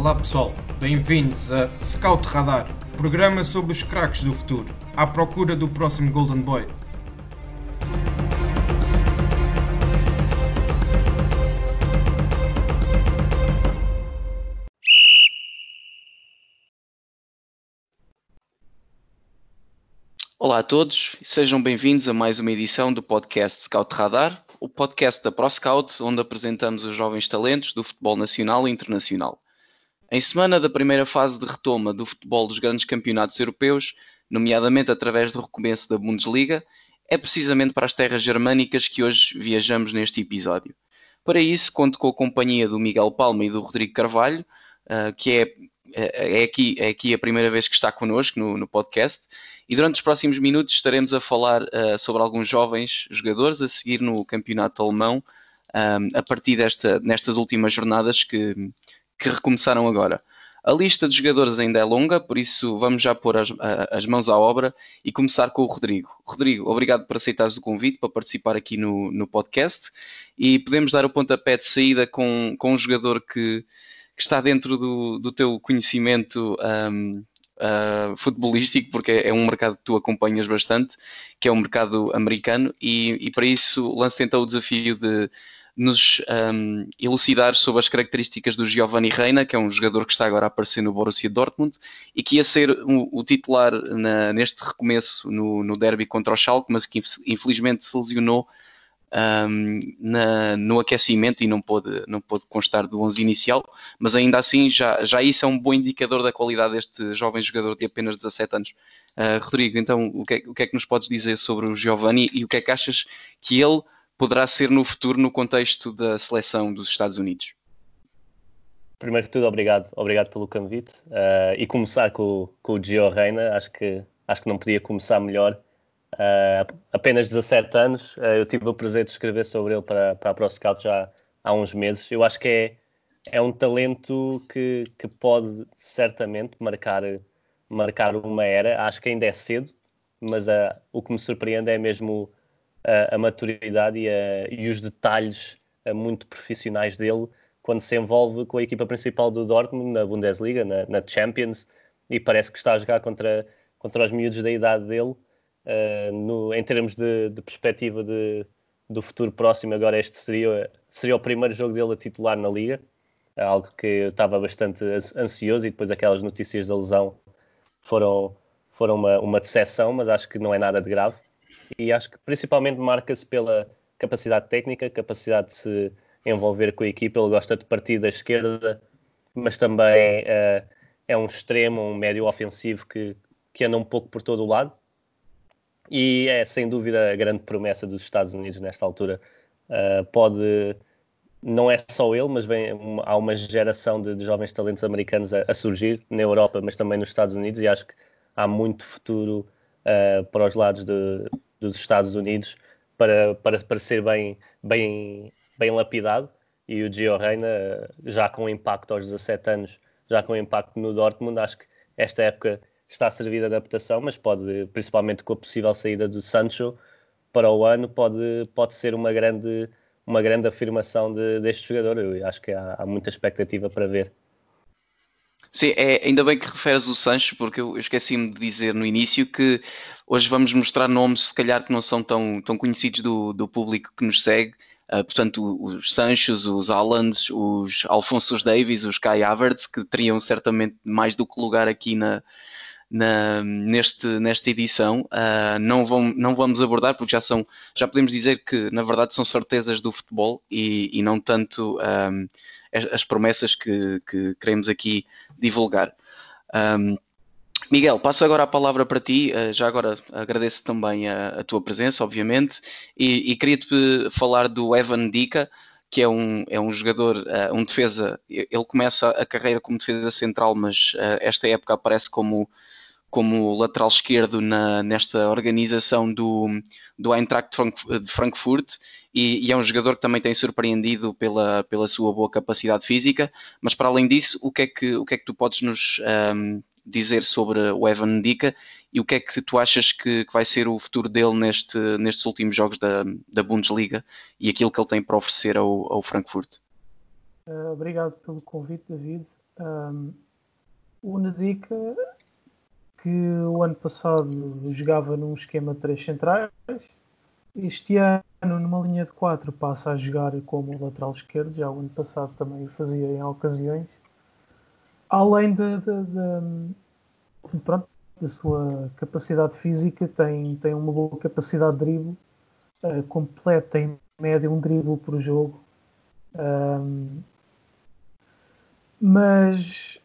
Olá pessoal, bem-vindos a Scout Radar, programa sobre os craques do futuro, à procura do próximo Golden Boy. Olá a todos e sejam bem-vindos a mais uma edição do podcast Scout Radar, o podcast da ProScout, onde apresentamos os jovens talentos do futebol nacional e internacional. Em semana da primeira fase de retoma do futebol dos grandes campeonatos europeus, nomeadamente através do recomeço da Bundesliga, é precisamente para as terras germânicas que hoje viajamos neste episódio. Para isso, conto com a companhia do Miguel Palma e do Rodrigo Carvalho, uh, que é, é, é, aqui, é aqui a primeira vez que está connosco no, no podcast, e durante os próximos minutos estaremos a falar uh, sobre alguns jovens jogadores a seguir no campeonato alemão, um, a partir desta, nestas últimas jornadas que, que recomeçaram agora. A lista de jogadores ainda é longa, por isso vamos já pôr as, as, mãos à obra e começar com o Rodrigo. Rodrigo, obrigado por aceitares o convite para participar aqui no, no podcast e podemos dar o pontapé de saída com, com um jogador que, que está dentro do, do teu conhecimento um, uh, futebolístico, porque é um mercado que tu acompanhas bastante, que é o mercado americano, e, e para isso lanço então o desafio de nos um, elucidar sobre as características do Giovanni Reina, que é um jogador que está agora a aparecer no Borussia Dortmund e que ia ser o, o titular na, neste recomeço no, no derby contra o Schalke, mas que infelizmente se lesionou um, na, no aquecimento e não pôde, não pôde constar do 11 inicial, mas ainda assim já, já isso é um bom indicador da qualidade deste jovem jogador de apenas 17 anos. Uh, Rodrigo, então o que, é, o que é que nos podes dizer sobre o Giovanni e o que é que achas que ele poderá ser no futuro no contexto da seleção dos Estados Unidos? Primeiro de tudo, obrigado, obrigado pelo convite. Uh, e começar com, com o Gio Reina, acho que, acho que não podia começar melhor. Uh, apenas 17 anos, uh, eu tive o prazer de escrever sobre ele para, para a ProScout já há uns meses. Eu acho que é, é um talento que, que pode certamente marcar, marcar uma era. Acho que ainda é cedo, mas o que me surpreende é mesmo a, a maturidade e, a, e, os detalhes eh, muito profissionais dele quando se envolve com a equipa principal do Dortmund na Bundesliga, na, na Champions, e parece que está a jogar contra, contra os miúdos da idade dele. Uh, no, em termos de, de perspectiva de, do futuro próximo, agora este seria, seria o primeiro jogo dele a titular na Liga, algo que eu estava bastante ansioso e depois aquelas notícias da lesão foram, foram uma, uma decepção, mas acho que não é nada de grave e acho que principalmente marca-se pela capacidade técnica, capacidade de se envolver com a equipa. Ele gosta de partir da esquerda, mas também uh, é um extremo, um médio ofensivo que, que anda um pouco por todo o lado. E é sem dúvida a grande promessa dos Estados Unidos nesta altura. Uh, pode, não é só ele, mas vem, há uma geração de, de jovens talentos americanos a, a, surgir na Europa, mas também nos Estados Unidos, e acho que há muito futuro uh, para os lados de, dos Estados Unidos para, para, para ser bem, bem, bem lapidado. E o Gio Reina, já com impacto aos 17 anos, já com impacto no Dortmund, acho que esta época está a servir de adaptação, mas pode, principalmente com a possível saída do Sancho para o ano, pode, pode ser uma grande, uma grande afirmação de, deste jogador. Eu acho que há, há muita expectativa para ver. Sim, é, ainda bem que referes o Sancho, porque eu esqueci-me de dizer no início que hoje vamos mostrar nomes, se calhar, que não são tão, tão conhecidos do, do público que nos segue. Uh, portanto, os Sanchos, os Allands, os Alfonsos Davis, os Kai Havertz, que teriam certamente mais do que lugar aqui na, na, neste, nesta edição. Uh, não, vão, não vamos abordar, porque já, são, já podemos dizer que, na verdade, são certezas do futebol e, e não tanto. Um, as promessas que, que queremos aqui divulgar. Um, Miguel, passo agora a palavra para ti. Já agora agradeço também a, a tua presença, obviamente, e, e queria-te falar do Evan Dica, que é um, é um jogador, um defesa. Ele começa a carreira como defesa central, mas esta época aparece como, como lateral esquerdo na, nesta organização do, do Eintracht de Frankfurt e, e, é um jogador que também tem surpreendido pela, pela sua boa capacidade física, mas para além disso, o que é que, o que, é que tu podes nos um, dizer sobre o Evan Dica e o que é que tu achas que, que, vai ser o futuro dele neste, nestes últimos jogos da, da Bundesliga e aquilo que ele tem para oferecer ao, ao Frankfurt? Uh, obrigado pelo convite, David. Um, o Nedica, que o ano passado jogava num esquema de três centrais, este ano numa linha de quatro passa a jogar como lateral esquerdo, já o ano passado também o fazia em ocasiões. Além de, de, pronto, da sua capacidade física, tem, tem uma boa capacidade de drible, uh, completa em média um drible por jogo. Um, mas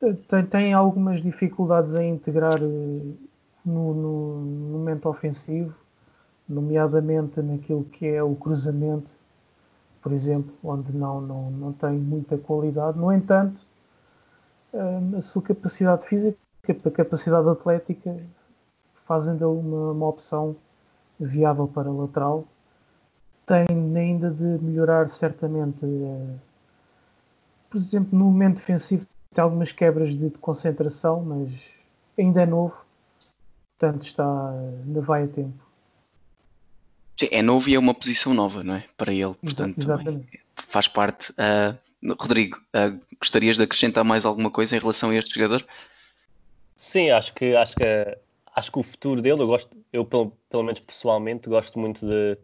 tem, tem algumas dificuldades em integrar eh, no, no, no momento ofensivo, nomeadamente naquilo que é o cruzamento, por exemplo, onde não, não, não tem muita qualidade. No entanto, a sua capacidade física, a capacidade atlética, fazem dele uma, uma opção viável para lateral. Tem ainda de melhorar certamente, eh, por exemplo, no momento defensivo tem algumas quebras de, de concentração, mas ainda é novo, portanto está, ainda vai a tempo. Sim, é novo e é uma posição nova, não é? Para ele, portanto, faz parte. Uh, Rodrigo, uh, gostarias de acrescentar mais alguma coisa em relação a este jogador? Sim, acho que acho que acho que o futuro dele, eu gosto, eu pelo, pelo menos pessoalmente gosto muito de,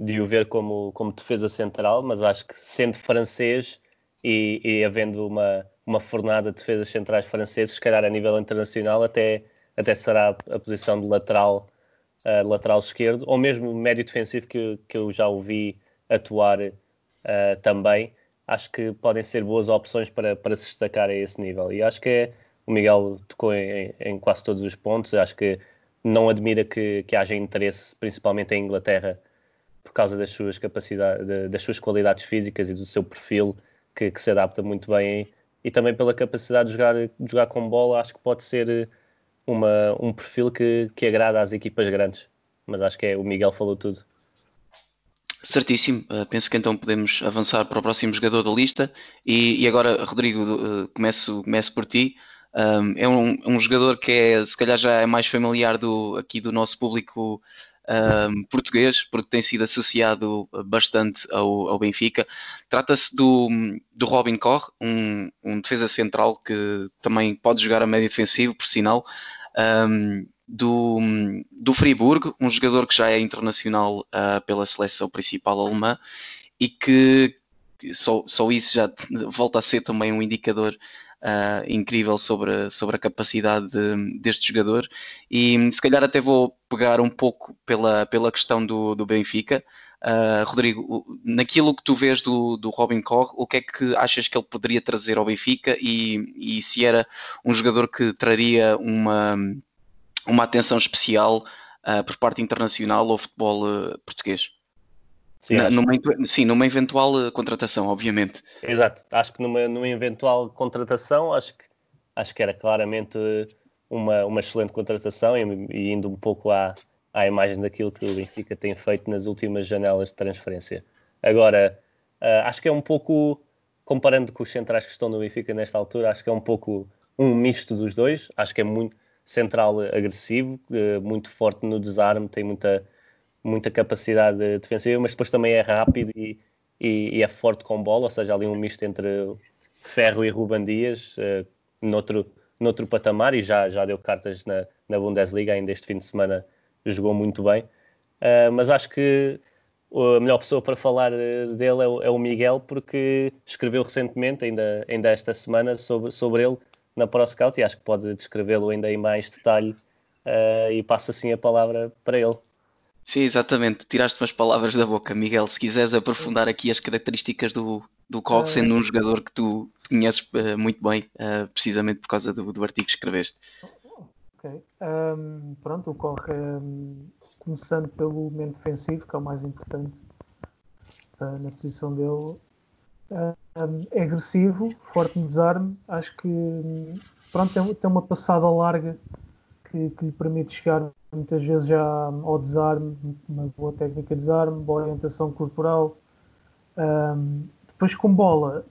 de o ver como, como defesa central, mas acho que sendo francês e, e havendo uma, uma fornada de defesas centrais franceses, se calhar a nível internacional até, até será a posição de lateral, uh, lateral esquerdo, ou mesmo médio defensivo que, que eu já ouvi atuar uh, também acho que podem ser boas opções para, para se destacar a esse nível. E acho que é, o Miguel tocou em, em, quase todos os pontos. Acho que não admira que, que haja interesse, principalmente em Inglaterra, por causa das suas capacidades, das suas qualidades físicas e do seu perfil, que, que se adapta muito bem. E também pela capacidade de jogar, de jogar com bola, acho que pode ser uma, um perfil que, que agrada às equipas grandes. Mas acho que é, o Miguel falou tudo. Certíssimo, uh, penso que então podemos avançar para o próximo jogador da lista. E, e agora, Rodrigo, uh, começo, começo por ti. Um, é um, um, jogador que é, se calhar já é mais familiar do, aqui do nosso público um, português, porque tem sido associado bastante ao, ao Benfica. Trata-se do, do Robin Corr, um, um defesa central que também pode jogar a médio defensivo, por sinal. Um, do, do Friburgo, um jogador que já é internacional uh, pela seleção principal alemã e que só, só isso já volta a ser também um indicador uh, incrível sobre, sobre a capacidade de, deste jogador. E se calhar até vou pegar um pouco pela, pela questão do, do Benfica. Uh, Rodrigo, naquilo que tu vês do, do Robin Corr, o que é que achas que ele poderia trazer ao Benfica e, e se era um jogador que traria uma uma atenção especial uh, por parte internacional ao futebol uh, português. Sim, Na, numa, sim, numa eventual uh, contratação, obviamente. Exato, acho que numa, numa eventual contratação, acho que, acho que era claramente uma, uma excelente contratação e, e indo um pouco à, à imagem daquilo que o Benfica tem feito nas últimas janelas de transferência. Agora, acho que é um pouco, comparando com os centrais que estão no Benfica nesta altura, acho que é um pouco um misto dos dois. Acho que é muito central agressivo, eh, muito forte no desarme, tem muita, muita capacidade defensiva, mas depois também é rápido e, e, e é forte com bola, ou seja, ali um misto entre Ferro e Ruban Dias, uh, noutro, noutro patamar, e já, já deu cartas na, na Bundesliga, ainda este fim de semana jogou muito bem. Uh, mas acho que a melhor pessoa para falar dele é o, é o, Miguel, porque escreveu recentemente, ainda, ainda esta semana, sobre, sobre ele, na ProScout e acho que pode descrevê-lo ainda em mais detalhe uh, e passo assim a palavra para ele. Sim, exatamente. Tiraste umas palavras da boca, Miguel. Se quiseres aprofundar aqui as características do, do Cog, uh, sendo um jogador que tu conheces uh, muito bem, precisamente por causa do, do artigo que escreveste. Ok. Um, pronto, o Cog, um, começando pelo momento defensivo, que é o mais importante na posição dele, é agressivo, forte no desarme. Acho que pronto, tem, tem uma passada larga que, que, lhe permite chegar muitas vezes já ao desarme, uma boa técnica de desarme, boa orientação corporal. Um, depois com bola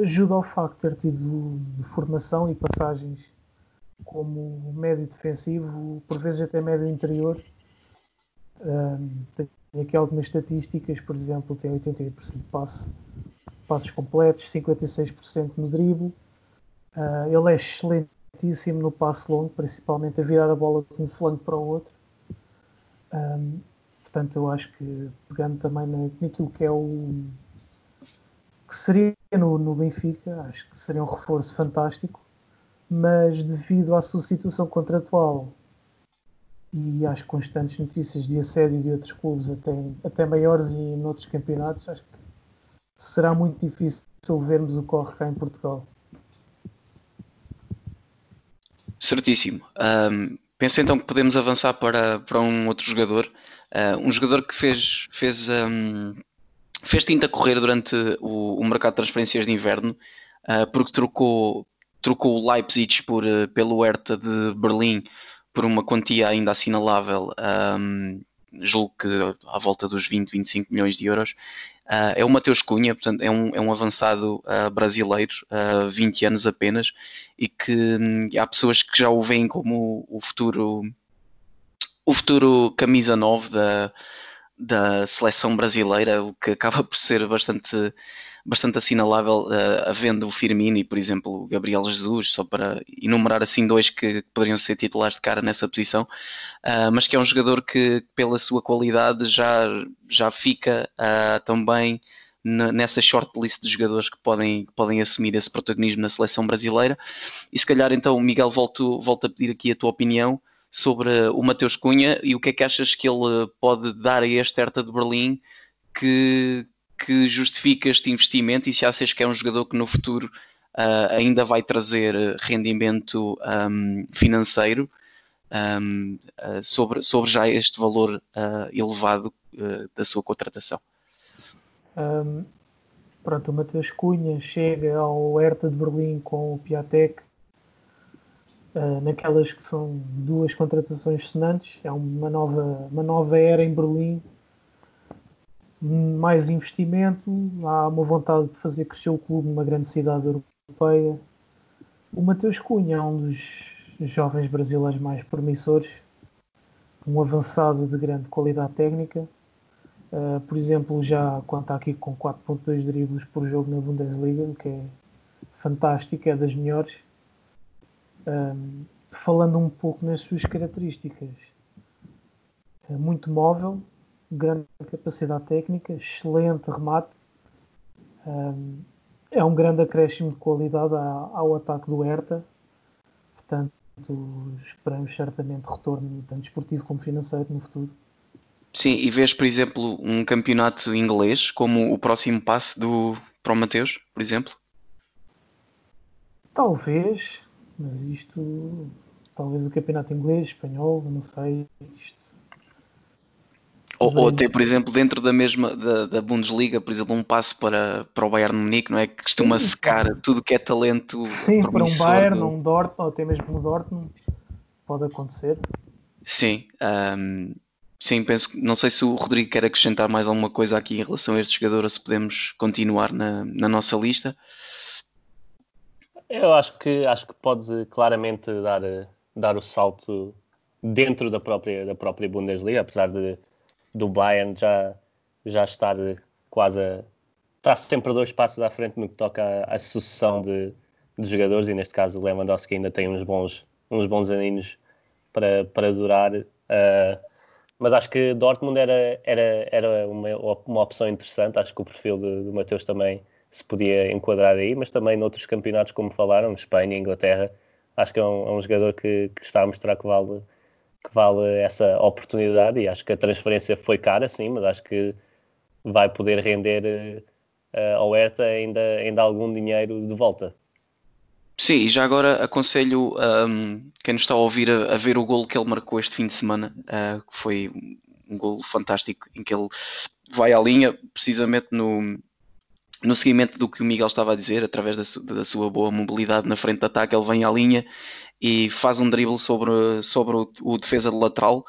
ajuda ao facto de ter tido formação e passagens como médio defensivo, por vezes até médio interior. Um, tem aqui algumas estatísticas, por exemplo, tem 88% de passe passos completos, 56% no drible, Uh, ele é excelentíssimo no passo longo, principalmente a virar a bola de um flanco para o outro. Um, portanto, eu acho que pegando também naquilo que é o que seria no, no Benfica, acho que seria um reforço fantástico, mas devido à sua situação contratual e às constantes notícias de assédio de outros clubes, até, até maiores e em outros campeonatos, acho que será muito difícil vermos o corre cá em Portugal. Certíssimo. Um, penso então que podemos avançar para, para um outro jogador, uh, um jogador que fez, fez, um, fez tinta correr durante o, o, mercado de transferências de inverno, uh, porque trocou, trocou o Leipzig por, uh, pelo Hertha de Berlim por uma quantia ainda assinalável, um, julgo que à volta dos 20, 25 milhões de euros. Uh, é o Mateus Cunha, portanto, é um, é um avançado uh, brasileiro, uh, 20 anos apenas, e que um, há pessoas que já o veem como o futuro, o futuro camisa 9 da, da seleção brasileira, o que acaba por ser bastante bastante assinalável, uh, havendo o Firmino e, por exemplo, o Gabriel Jesus, só para enumerar assim dois que poderiam ser titulares de cara nessa posição, uh, mas que é um jogador que, pela sua qualidade, já, já fica uh, também nessa shortlist de jogadores que podem, podem assumir esse protagonismo na seleção brasileira. E se calhar então, Miguel, volto, volto a pedir aqui a tua opinião sobre o Mateus Cunha e o que é que achas que ele pode dar a este Hertha de Berlim que, que justifica este investimento e se achas que é um jogador que no futuro uh, ainda vai trazer rendimento um, financeiro um, uh, sobre, sobre já este valor uh, elevado da sua contratação. Um, pronto, o Matheus Cunha chega ao Hertha de Berlim com o Piatek naquelas que são duas contratações sonantes, é uma nova, uma nova era em Berlim mais investimento, há uma vontade de fazer crescer o clube numa grande cidade europeia. O Mateus Cunha é um dos jovens brasileiros mais promissores, um avançado de grande qualidade técnica. Uh, por exemplo, já conta aqui com 4.2 dribles por jogo na Bundesliga, que é fantástico, é das melhores. Um, falando um pouco nas suas características, é muito móvel, grande capacidade técnica, excelente remate. Um, é um grande acréscimo de qualidade ao ataque do Hertha. Portanto, esperamos certamente retorno tanto esportivo como financeiro no futuro. Sim, e vês, por exemplo, um campeonato inglês como o próximo passo do, para o Mateus, por exemplo? Talvez, mas isto, talvez o campeonato inglês, espanhol, não sei, isto ou, ou, até, por exemplo, dentro da mesma da, da, Bundesliga, por exemplo, um passo para, para o Bayern Munique, não é? Que costuma sim, secar tudo que é talento. Sim, para um Bayern, do... um Dortmund, ou até mesmo um Dortmund, pode acontecer. Sim, um, sim, penso que não sei se o Rodrigo quer acrescentar mais alguma coisa aqui em relação a este jogador, ou se podemos continuar na, na nossa lista. Eu acho que acho que pode claramente dar, dar o salto dentro da própria, da própria Bundesliga, apesar de do Bayern já, já estar quase a. está sempre dois passos à frente no que toca à, sucessão de, de, jogadores, e neste caso o Lewandowski ainda tem uns bons, uns bons aninhos para, para durar. Uh, mas acho que Dortmund era, era, era uma, uma opção interessante. Acho que o perfil do, do Mateus também se podia enquadrar aí, mas também noutros campeonatos, como falaram, Espanha, Inglaterra, acho que é um, é um jogador que, que, está a mostrar que vale, que vale essa oportunidade e acho que a transferência foi cara, sim, mas acho que vai poder render uh, ao Hertha ainda, ainda algum dinheiro de volta. Sim, e já agora aconselho um, quem nos está a ouvir a, a, ver o golo que ele marcou este fim de semana, uh, que foi um golo fantástico, em que ele vai à linha, precisamente no, no seguimento do que o Miguel estava a dizer, através da, su, da sua boa mobilidade na frente de ataque, ele vem à linha e faz um dribble sobre, sobre o, o defesa de lateral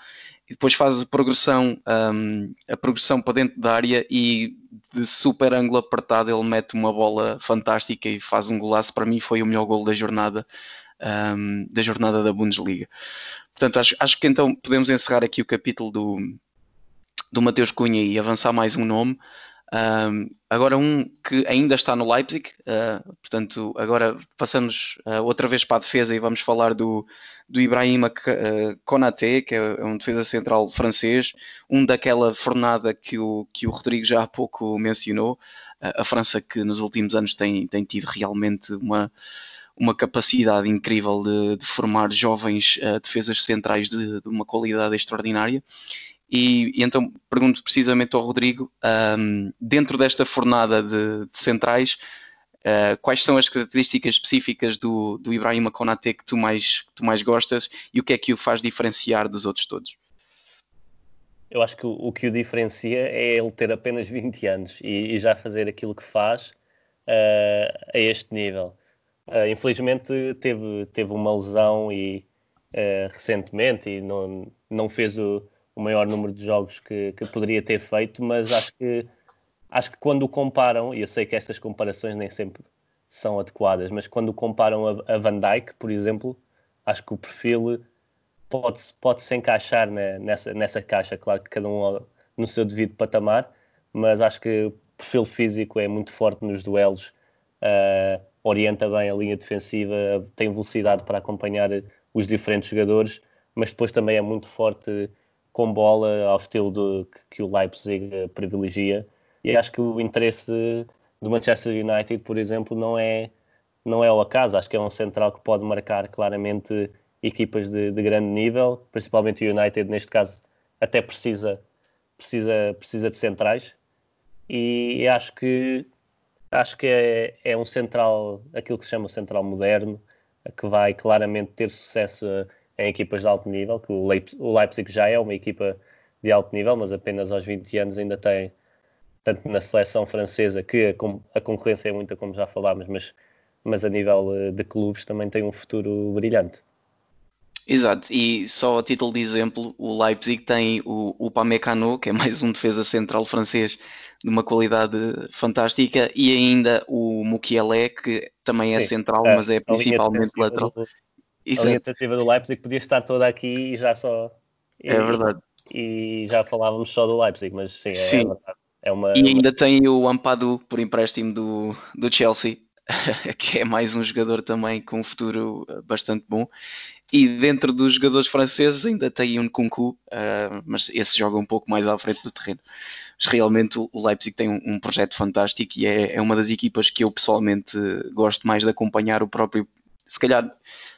e depois faz a progressão, um, a progressão para dentro da área e de super ângulo apertado ele mete uma bola fantástica e faz um golaço. Para mim foi o melhor gol da jornada, um, da jornada da Bundesliga. Portanto, acho, acho que então podemos encerrar aqui o capítulo do, do Mateus Cunha e avançar mais um nome. Um, agora um que ainda está no Leipzig, uh, portanto, agora passamos uh, outra vez para a defesa e vamos falar do, do Ibrahima Konaté, que é um defesa central francês, um daquela fornada que o, que o Rodrigo já há pouco mencionou, a França que nos últimos anos tem, tem tido realmente uma, uma capacidade incrível de, de formar jovens uh, defesas centrais de, de, uma qualidade extraordinária. E, e, então pergunto precisamente ao Rodrigo, um, dentro desta fornada de, de centrais, uh, quais são as características específicas do, do Ibrahima Konaté que tu, mais, que tu mais gostas e o que é que o faz diferenciar dos outros todos? Eu acho que o, o que o diferencia é ele ter apenas 20 anos e, e já fazer aquilo que faz uh, a este nível. Uh, infelizmente teve, teve uma lesão e recentemente e não, não fez o, o maior número de jogos que, que poderia ter feito, mas acho que, acho que quando o comparam, e eu sei que estas comparações nem sempre são adequadas, mas quando comparam a, a Van Dijk, por exemplo, acho que o perfil pode-se pode -se encaixar nessa, nessa caixa, claro que cada um no seu devido patamar, mas acho que o perfil físico é muito forte nos duelos, uh, orienta bem a linha defensiva, tem velocidade para acompanhar os diferentes jogadores, mas depois também é muito forte com bola ao estilo de, que o Leipzig privilegia. E acho que o interesse do Manchester United, por exemplo, não é, não é ao acaso. Acho que é um central que pode marcar claramente equipas de, de grande nível, principalmente o United, neste caso, até precisa, precisa, precisa de centrais. E acho que acho que é, é um central, aquilo que se chama central moderno, que vai claramente ter sucesso em equipas de alto nível, que o Leipzig já é uma equipa de alto nível, mas apenas aos 20 anos ainda tem, tanto na seleção francesa, que a, concorrência é muita, como já falámos, mas, mas a nível eh, de clubes também tem um futuro brilhante. Exato, e só a título de exemplo, o Leipzig tem o, o Pamecano, que é mais um defesa central francês de uma qualidade fantástica, e ainda o Mukiele, que também é Sim, é central, é, mas é principalmente lateral. Do, Exato. A defensiva do Leipzig podia estar toda aqui e já só. E, é verdade. E já falávamos só do Leipzig, mas sim, é, sim. é uma. E ainda tem o Ampadu por empréstimo do, do Chelsea, que é mais um jogador também com um futuro bastante bom. E dentro dos jogadores franceses ainda tem um Kunku, uh, mas esse joga um pouco mais à frente do terreno. Mas realmente o Leipzig tem um, um projeto fantástico e é, é, uma das equipas que eu pessoalmente gosto mais de acompanhar o próprio. Se calhar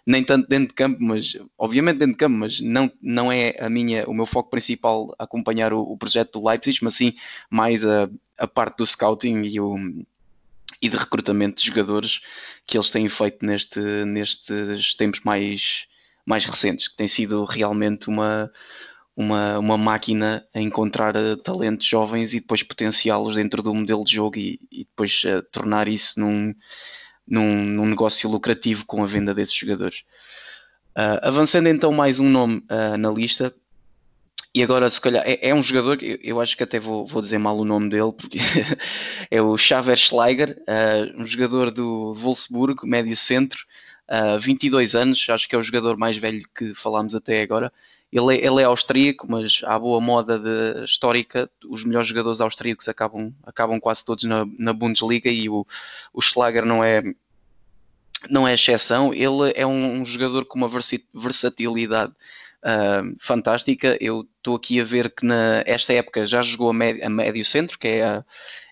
nem tanto dentro de campo, mas obviamente dentro de campo, mas não, não é a minha, o meu foco principal acompanhar o, o projeto do Leipzig, mas sim mais a, a parte do scouting e, o, e de recrutamento de jogadores que eles têm feito neste, nestes tempos mais, mais recentes, que tem sido realmente uma, uma, uma máquina a encontrar uh, talentos jovens e depois potenciá-los dentro do modelo de jogo e, e depois uh, tornar isso num, num, num negócio lucrativo com a venda desses jogadores. Uh, avançando então mais um nome uh, na lista, e agora se calhar é, é um jogador que eu, eu, acho que até vou, vou, dizer mal o nome dele, porque é o Xaver Schleiger, uh, um jogador do Wolfsburg, médio centro, 22 anos, acho que é o jogador mais velho que falámos até agora. Ele é, ele é austríaco, mas há boa moda de, histórica, os melhores jogadores austríacos acabam, acabam quase todos na, na Bundesliga e o, o Schlager não é, não é exceção. Ele é um, um jogador com uma versatilidade uh, fantástica. Eu estou aqui a ver que na esta época já jogou a, médio, a médio centro, que é, a,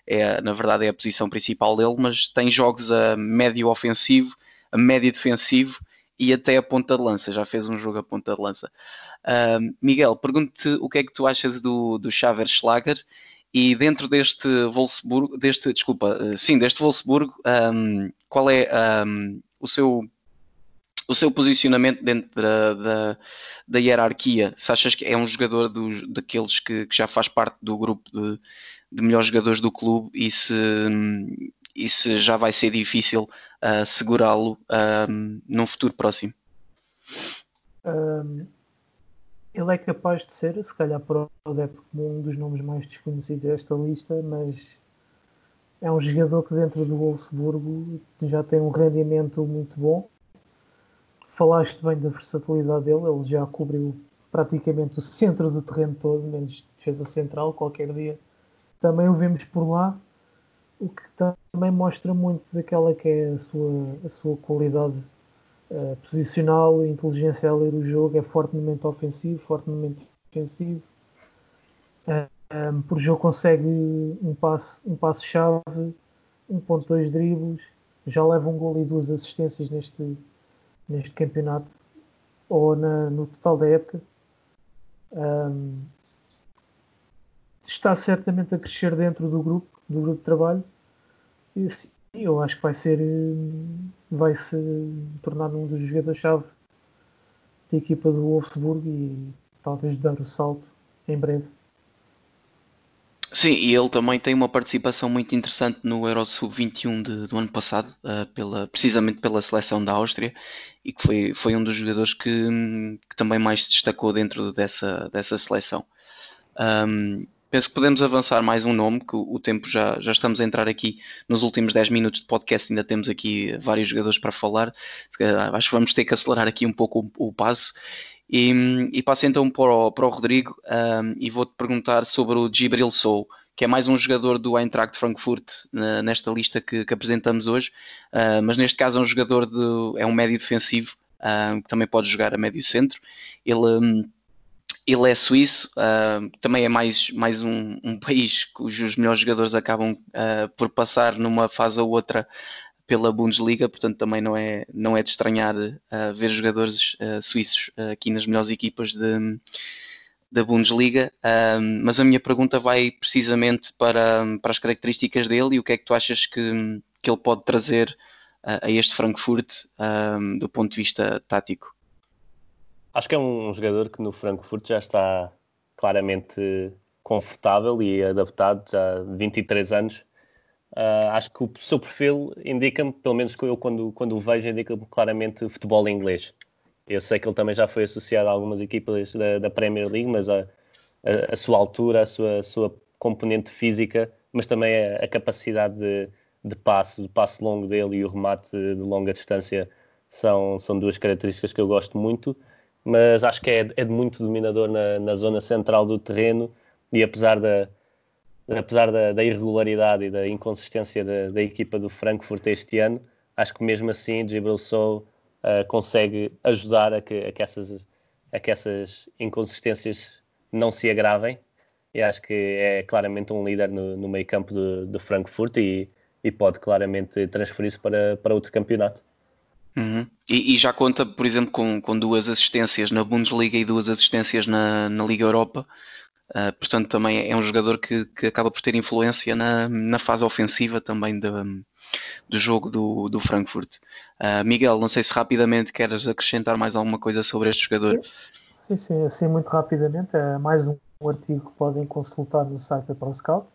é na verdade é a posição principal dele, mas tem jogos a médio ofensivo, a médio defensivo e até a ponta de lança. Já fez um jogo a ponta de lança. Uh, Miguel, pergunto-te o que é que tu achas do, do Xaver Schlager e dentro deste Wolfsburgo, deste, desculpa, uh, sim, deste Wolfsburgo, um, qual é um, o seu o seu posicionamento dentro da, da, da, hierarquia? Se achas que é um jogador dos, daqueles que, que já faz parte do grupo de, de melhores jogadores do clube e se, se já vai ser difícil uh, segurá-lo um, num futuro próximo? Um, ele é capaz de ser, se calhar para o adepto comum, um dos nomes mais desconhecidos desta lista, mas é um jogador que dentro do Wolfsburgo já tem um rendimento muito bom. Falaste bem da versatilidade dele, ele já cobriu praticamente o centro do terreno todo, menos defesa central. Qualquer dia também o vemos por lá, o que também mostra muito daquela que é a sua, a sua qualidade uh, posicional, inteligência a ler o jogo, é forte no momento ofensivo, forte no momento defensivo. Uh, um, por jogo consegue um passo um passo chave, 1.2 dribles, já leva um gol e duas assistências neste, neste campeonato ou na, no total da época. Um, está certamente a crescer dentro do grupo, do grupo de trabalho. Sim, eu acho que vai ser vai se tornar um dos jogadores-chave da equipa do Wolfsburg e talvez dar o salto em breve. Sim, e ele também tem uma participação muito interessante no Euro Sub-21 do ano passado, uh, pela, precisamente pela seleção da Áustria, e que foi, foi um dos jogadores que, que também mais se destacou dentro dessa, dessa seleção. Um, penso que podemos avançar mais um nome, que o, tempo já, já estamos a entrar aqui nos últimos 10 minutos de podcast, ainda temos aqui vários jogadores para falar, acho que vamos ter que acelerar aqui um pouco o, o passo. E, e passo então para o, para o Rodrigo um, e vou-te perguntar sobre o Gibril Sou, que é mais um jogador do Eintracht Frankfurt nesta lista que, que apresentamos hoje, uh, mas neste caso é um jogador de, é um médio defensivo uh, que também pode jogar a médio centro. Ele, um, ele é suíço, também é mais, mais um, um, país cujos melhores jogadores acabam por passar numa fase ou outra pela Bundesliga, portanto também não é, não é de estranhar uh, ver jogadores uh, suíços uh, aqui nas melhores equipas de, da Bundesliga, mas a minha pergunta vai precisamente para, para as características dele e o que é que tu achas que, que ele pode trazer a este Frankfurt do ponto de vista tático? Acho que é um jogador que no Frankfurt já está claramente confortável e adaptado, já 23 anos, Uh, acho que o seu perfil indica-me, pelo menos eu quando, quando o vejo, indica-me claramente futebol inglês. Eu sei que ele também já foi associado a algumas equipas da, da Premier League, mas a, a, a, sua altura, a sua, a sua componente física, mas também a, a capacidade de, de passe, de passe longo dele e o remate de, de longa distância são, são duas características que eu gosto muito. Mas acho que é, é muito dominador na, na zona central do terreno e apesar da apesar da, da, irregularidade e da inconsistência da, da, equipa do Frankfurt este ano, acho que mesmo assim Gibril Sow uh, consegue ajudar a que, a, que essas, a que essas inconsistências não se agravem e acho que é claramente um líder no, no meio campo do, do Frankfurt e, e pode claramente transferir-se para, para outro campeonato. Uhum. E, e, já conta, por exemplo, com, com duas assistências na Bundesliga e duas assistências na, na Liga Europa. Uh, portanto, também é um jogador que, que acaba por ter influência na, na fase ofensiva também do, jogo do, do Frankfurt. Uh, Miguel, não sei se rapidamente queres acrescentar mais alguma coisa sobre este jogador. Sim, sim, assim muito rapidamente. É mais um artigo que podem consultar no site da ProScout.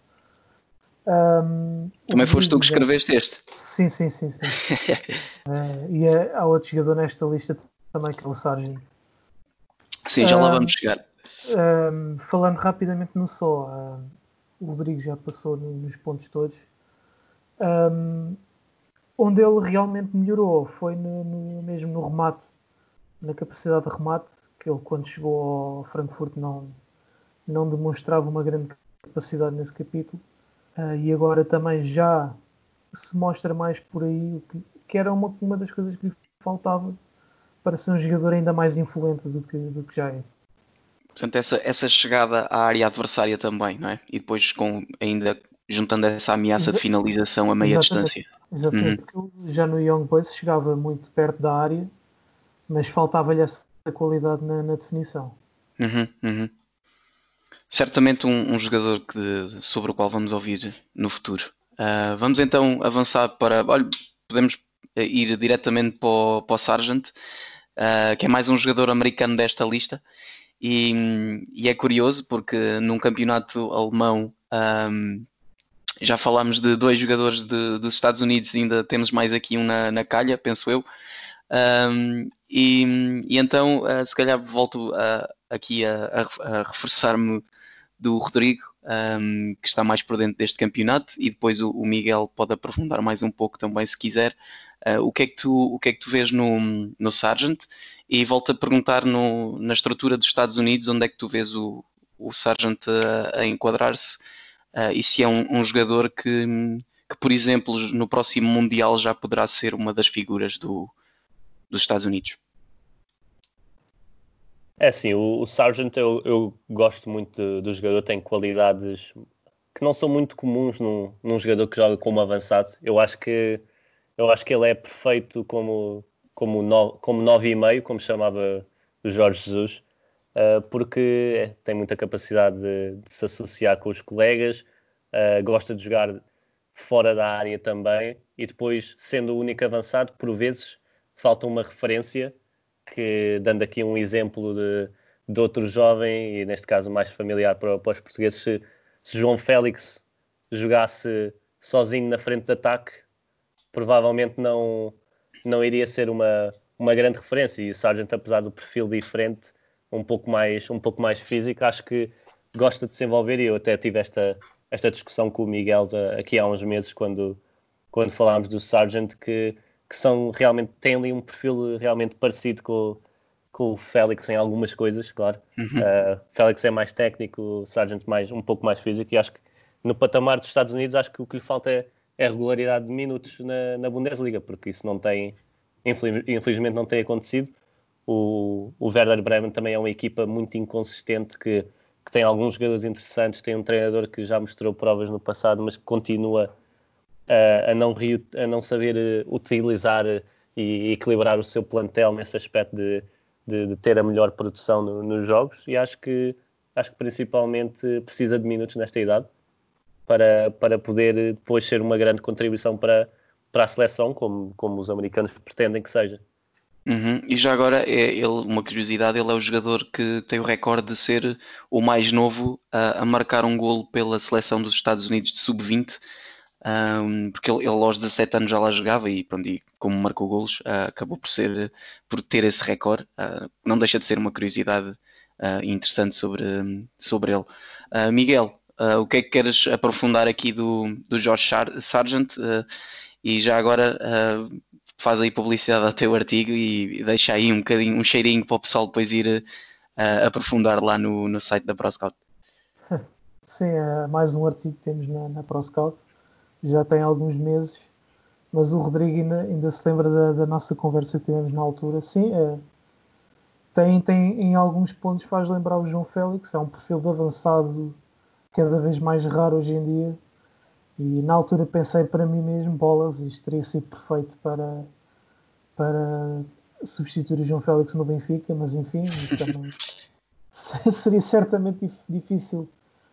Um, também foste tu que escreveste este? Sim, sim, sim. sim. uh, e é, há outro jogador nesta lista também que é o Sargent. Sim, já lá vamos chegar. Um, falando rapidamente no só, um, o Rodrigo já passou nos pontos todos. Um, onde ele realmente melhorou foi no, no, mesmo no remate, na capacidade de remate, que ele quando chegou ao Frankfurt não, não demonstrava uma grande capacidade nesse capítulo. Uh, e agora também já se mostra mais por aí, que, que era uma, uma das coisas que lhe faltava para ser um jogador ainda mais influente do que, do que já é. Portanto, essa, essa chegada à área adversária também, não é? E depois com ainda juntando essa ameaça Exa de finalização a meia Exatamente. distância. Exatamente, uhum. porque já no Young Boys chegava muito perto da área, mas faltava-lhe essa qualidade na, na definição. Uhum, uhum. Certamente um, um, jogador que, sobre o qual vamos ouvir no futuro. Uh, vamos então avançar para. Olha, podemos ir diretamente para o, para o Sargent, uh, que é mais um jogador americano desta lista. E, e, é curioso porque num campeonato alemão um, já falámos de dois jogadores de, dos Estados Unidos, ainda temos mais aqui um na, na calha, penso eu. Um, e, e, então, uh, se calhar, volto a, aqui a, a, a reforçar-me do Rodrigo, um, que está mais por dentro deste campeonato, e depois o, o Miguel pode aprofundar mais um pouco também, se quiser. Uh, o, que é que tu, o que é que tu vês no, no Sargent? E volto a perguntar no, na estrutura dos Estados Unidos, onde é que tu vês o, o Sargent a, a enquadrar-se e se é um, um jogador que, que, por exemplo, no próximo Mundial já poderá ser uma das figuras do, dos Estados Unidos. É sim, o, o Sargent eu, eu gosto muito do, do, jogador, tem qualidades que não são muito comuns num, num jogador que joga como avançado. Eu acho que eu acho que ele é perfeito como como no, como nove e meio, como chamava o Jorge Jesus, uh, porque tem muita capacidade de, de, se associar com os colegas, uh, gosta de jogar fora da área também e depois sendo o único avançado por vezes falta uma referência que, dando aqui um exemplo de, de outro jovem, e neste caso mais familiar para, para os portugueses, se, se, João Félix jogasse sozinho na frente de ataque, provavelmente não, não iria ser uma, uma grande referência. E o Sargent, apesar do perfil diferente, um pouco mais, um pouco mais físico, acho que gosta de se envolver e eu até tive esta, esta discussão com o Miguel aqui há uns meses, quando, quando falámos do Sargent, que que são realmente têm ali um perfil realmente parecido com, com o Félix em algumas coisas, claro. Uhum. Uh, Félix é mais técnico, o Sargent mais, um pouco mais físico e acho que no patamar dos Estados Unidos acho que o que lhe falta é, é regularidade de minutos na, na, Bundesliga, porque isso não tem, infeliz, infelizmente não tem acontecido. O, o Werder Bremen também é uma equipa muito inconsistente que, que tem alguns jogadores interessantes, tem um treinador que já mostrou provas no passado, mas que continua a, não, a não saber eh, utilizar eh, e equilibrar o seu plantel nesse aspecto de, de, de ter a melhor produção no, nos jogos e acho que, acho que principalmente precisa de minutos nesta idade para, para poder depois ser uma grande contribuição para, para a seleção, como, como os americanos pretendem que seja. Uhum. E já agora, é ele, uma curiosidade, ele é o jogador que tem o recorde de ser o mais novo a, a marcar um golo pela seleção dos Estados Unidos de sub-20 um, porque ele, ele, aos 17 anos já lá jogava e, pronto, e como marcou golos, uh, acabou por, ser, por ter esse recorde. Uh, não deixa de ser uma curiosidade uh, interessante sobre, sobre ele. Miguel, o que é que queres aprofundar aqui do, do Josh Sargent? e já agora faz aí publicidade ao teu artigo e deixa aí um bocadinho, um cheirinho para o pessoal depois ir aprofundar lá no, no site da ProScout. Sim, é mais um artigo que temos na, na ProScout já tem alguns meses, mas o Rodrigo ainda, ainda se lembra da, da, nossa conversa que tivemos na altura. Sim, é, tem, tem em alguns pontos faz lembrar o João Félix, é um perfil de avançado cada vez mais raro hoje em dia. E na altura pensei para mim mesmo, bolas, isto teria sido perfeito para, para substituir o João Félix no Benfica, mas enfim, também seria certamente difícil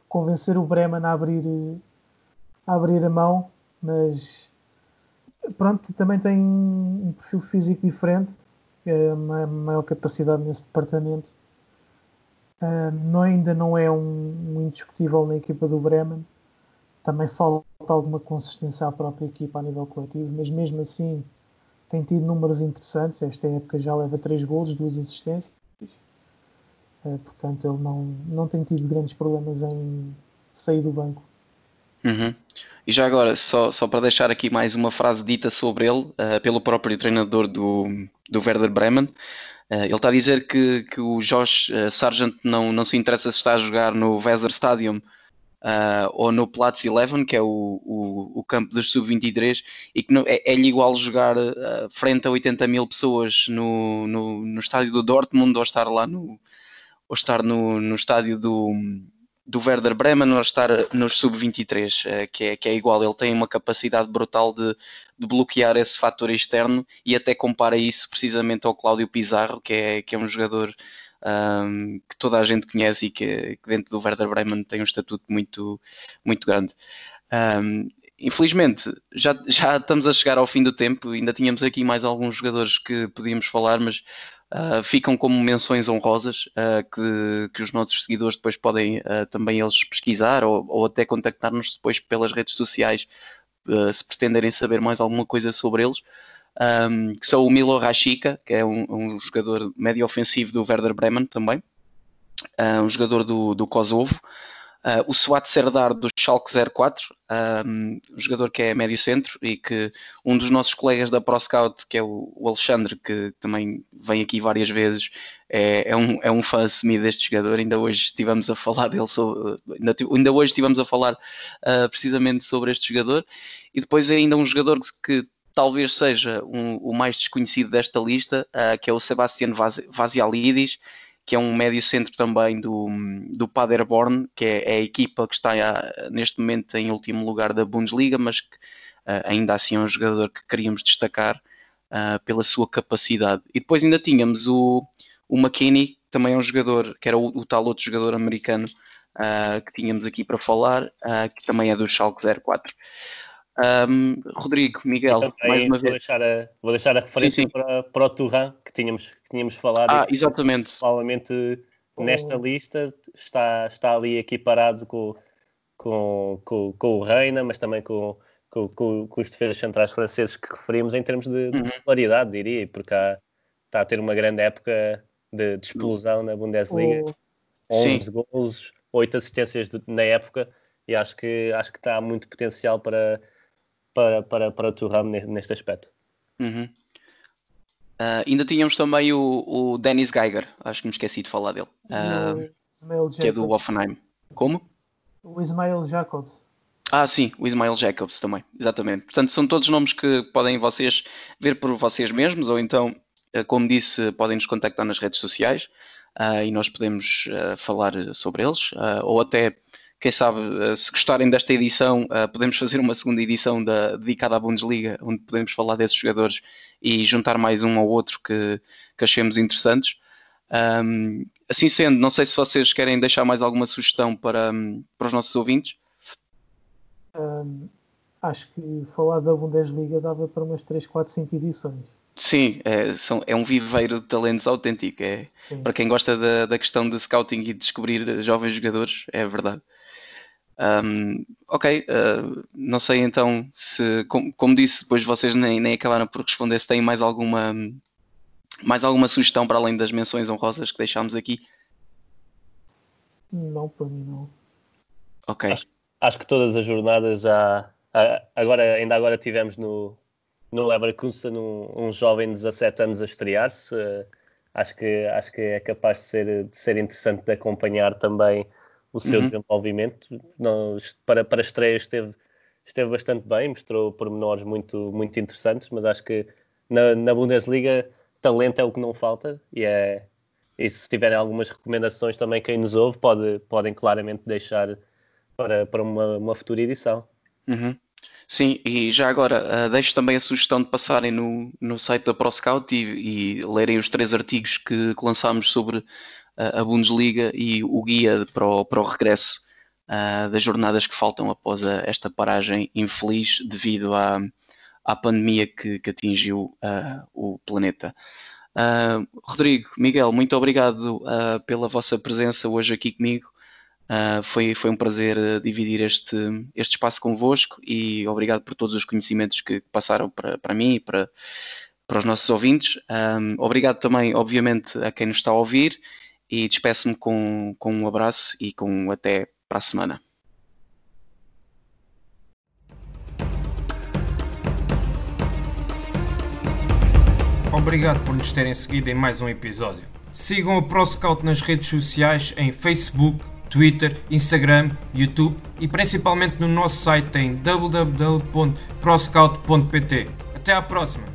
convencer o Bremen a abrir abrir a mão, mas pronto, também tem um perfil físico diferente, é uma maior capacidade nesse departamento. Não, ainda não é um, um, indiscutível na equipa do Bremen. Também falta alguma consistência à própria equipa a nível coletivo, mas mesmo assim tem tido números interessantes. Esta época já leva 3 golos, 2 assistências. Uh, portanto, ele não, não tem tido grandes problemas em sair do banco. Uhum. E já agora, só, só para deixar aqui mais uma frase dita sobre ele, uh, pelo próprio treinador do, do Werder Bremen, uh, ele está a dizer que, que o Josh uh, Sargent não, não se interessa se está a jogar no Weser Stadium ou no Platz 11, que é o, o, o campo dos sub-23, e que é, é igual jogar frente a 80 mil pessoas no, no, no estádio do Dortmund ou estar lá no, ou estar no, no estádio do do Werder Bremen a estar nos sub-23, eh, que é, que é igual. Ele tem uma capacidade brutal de, de, bloquear esse fator externo e até compara isso precisamente ao Cláudio Pizarro, que é, que é um jogador um, que toda a gente conhece e que, que, dentro do Werder Bremen tem um estatuto muito, muito grande. Um, infelizmente, já, já estamos a chegar ao fim do tempo, ainda tínhamos aqui mais alguns jogadores que podíamos falar, mas Uh, ficam como menções honrosas uh, que, que os nossos seguidores depois podem uh, também eles pesquisar ou, ou até contactar-nos depois pelas redes sociais se pretenderem saber mais alguma coisa sobre eles. Um, que são o Milo Rashica, que é um, um jogador médio ofensivo do Werder Bremen também, um jogador do, do Kosovo. Uh, o Suat Serdar do Schalke 04, um, um jogador que é médio centro e que um dos nossos colegas da ProScout, que é o, Alexandre, que também vem aqui várias vezes, é, é, um, é um fã assumido deste jogador. Ainda hoje estivemos a falar dele, sobre, ainda, ainda hoje estivemos a falar uh, precisamente sobre este jogador. E depois é ainda um jogador que, que talvez seja um, o mais desconhecido desta lista, uh, que é o Sebastian Vazialidis, que é um médio centro também do, do Paderborn, que é, é a equipa que está uh, neste momento em último lugar da Bundesliga, mas que ainda assim é um jogador que queríamos destacar pela sua capacidade. E depois ainda tínhamos o, o McKinney, também é um jogador, que era o, o tal outro jogador americano uh, que tínhamos aqui para falar, uh, que também é do Schalke 04. Um, Rodrigo, Miguel, mais uma vou vez. Deixar a, vou deixar a referência sim, sim. Para, para o Turan, que tínhamos, que tínhamos falado. Ah, exatamente. Provavelmente nesta oh. lista está, está ali equiparado com, com, com, com o Reina, mas também com, com, com, com, os defesas centrais franceses que referimos em termos de, uhum. de popularidade, diria, porque há, está a ter uma grande época de, de explosão na Bundesliga. Oh. 11 Sim. gols, 8 assistências de, na época e acho que, acho que está muito potencial para, para, para, para o Thuram neste aspecto. Uhum. Uh, ainda tínhamos também o, o Dennis Geiger, acho que me esqueci de falar dele, uh, que é do Offenheim. Como? O Ismael Jacobs. Ah, sim, o Ismael Jacobs também, exatamente. Portanto, são todos nomes que podem vocês ver por vocês mesmos, ou então eh, como disse, podem nos contactar nas redes sociais uh, e nós podemos uh, falar sobre eles, uh, ou até, quem sabe, se gostarem desta edição, podemos fazer uma segunda edição da, dedicada à Bundesliga, onde podemos falar desses jogadores e juntar mais um ou outro que, que achemos interessantes. Um, assim sendo, não sei se vocês querem deixar mais alguma sugestão para, para os nossos ouvintes. Um, acho que falar da Bundesliga dava para umas 3, 4, 5 edições. Sim, é, são, é um viveiro de talentos autêntico. É, para quem gosta da, da questão de scouting e de descobrir jovens jogadores, é verdade. Um, ok, uh, não sei então se, como, como, disse, depois vocês nem, nem acabaram por responder se têm mais alguma, mais alguma sugestão para além das menções honrosas que deixámos aqui. Não, para mim não. Ok. Acho, acho que todas as jornadas há, há, agora, ainda agora tivemos no, no Leverkusen um, um jovem de 17 anos a estrear-se. Uh, acho, que, acho que é capaz de ser, de ser interessante de acompanhar também o seu uhum. desenvolvimento. Não, para, para estreia esteve, esteve bastante bem, mostrou pormenores muito, muito interessantes, mas acho que na, na Bundesliga talento é o que não falta e é e se tiverem algumas recomendações também quem nos ouve pode, podem claramente deixar para, para uma, uma futura edição. Uhum. Sim, e já agora uh, deixo também a sugestão de passarem no, no site da ProScout e, e lerem os três artigos que, que lançámos sobre a Bundesliga e o guia para o, para o regresso uh, das jornadas que faltam após a, esta paragem infeliz devido à, à pandemia que, que atingiu o planeta. Rodrigo, Miguel, muito obrigado pela vossa presença hoje aqui comigo. Uh, foi, foi um prazer uh, dividir este, este espaço convosco e obrigado por todos os conhecimentos que passaram para, para mim e para, para os nossos ouvintes. Um, obrigado também, obviamente, a quem nos está a ouvir e despeço-me com, com um abraço e com até para a semana. Obrigado por nos terem seguido em mais um episódio. Sigam o ProScout nas redes sociais em Facebook, Twitter, Instagram, YouTube e principalmente no nosso site em www.proscout.pt. Até à próxima!